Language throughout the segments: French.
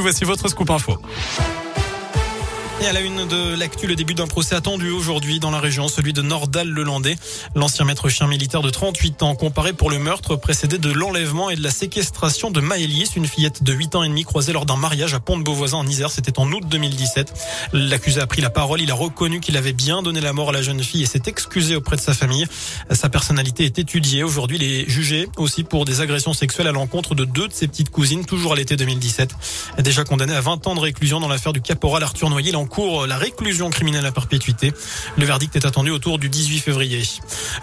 Voici votre scoop info. Et à la une de l'actu, le début d'un procès attendu aujourd'hui dans la région, celui de Nordal-le-Landais. L'ancien maître chien militaire de 38 ans, comparé pour le meurtre précédé de l'enlèvement et de la séquestration de Maëlys, une fillette de 8 ans et demi croisée lors d'un mariage à Pont-de-Beauvoisin en Isère. C'était en août 2017. L'accusé a pris la parole. Il a reconnu qu'il avait bien donné la mort à la jeune fille et s'est excusé auprès de sa famille. Sa personnalité est étudiée. Aujourd'hui, il est jugé aussi pour des agressions sexuelles à l'encontre de deux de ses petites cousines, toujours à l'été 2017. Déjà condamné à 20 ans de réclusion dans l'affaire du caporal Arthur Noyer, cours la réclusion criminelle à perpétuité. Le verdict est attendu autour du 18 février.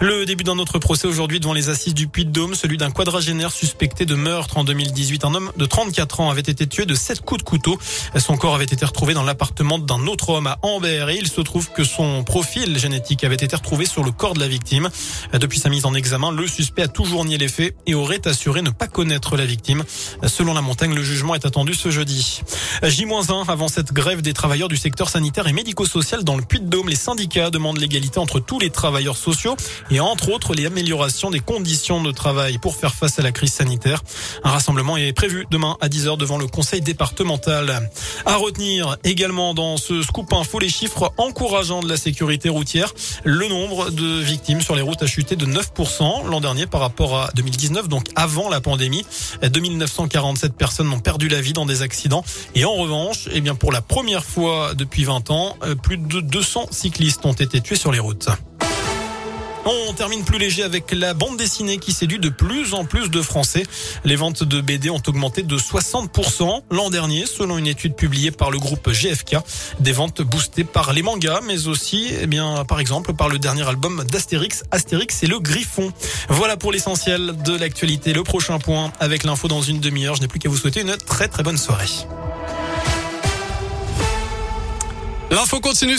Le début d'un autre procès aujourd'hui devant les assises du Puy-de-Dôme, celui d'un quadragénaire suspecté de meurtre en 2018. Un homme de 34 ans avait été tué de 7 coups de couteau. Son corps avait été retrouvé dans l'appartement d'un autre homme à Amber et il se trouve que son profil génétique avait été retrouvé sur le corps de la victime. Depuis sa mise en examen, le suspect a toujours nié les faits et aurait assuré ne pas connaître la victime. Selon la montagne, le jugement est attendu ce jeudi. J-1 avant cette grève des travailleurs du secteur sanitaire et médico-social dans le Puy-de-Dôme. Les syndicats demandent l'égalité entre tous les travailleurs sociaux et entre autres l'amélioration des conditions de travail pour faire face à la crise sanitaire. Un rassemblement est prévu demain à 10h devant le conseil départemental. À retenir également dans ce scoop info les chiffres encourageants de la sécurité routière. Le nombre de victimes sur les routes a chuté de 9% l'an dernier par rapport à 2019, donc avant la pandémie. 2947 personnes ont perdu la vie dans des accidents. Et en revanche, eh bien, pour la première fois depuis 20 ans, euh, plus de 200 cyclistes ont été tués sur les routes. On termine plus léger avec la bande dessinée qui séduit de plus en plus de Français. Les ventes de BD ont augmenté de 60% l'an dernier, selon une étude publiée par le groupe GFK. Des ventes boostées par les mangas, mais aussi, eh bien, par exemple, par le dernier album d'Astérix, Astérix et le Griffon. Voilà pour l'essentiel de l'actualité. Le prochain point avec l'info dans une demi-heure. Je n'ai plus qu'à vous souhaiter une très très bonne soirée. L'info continue sur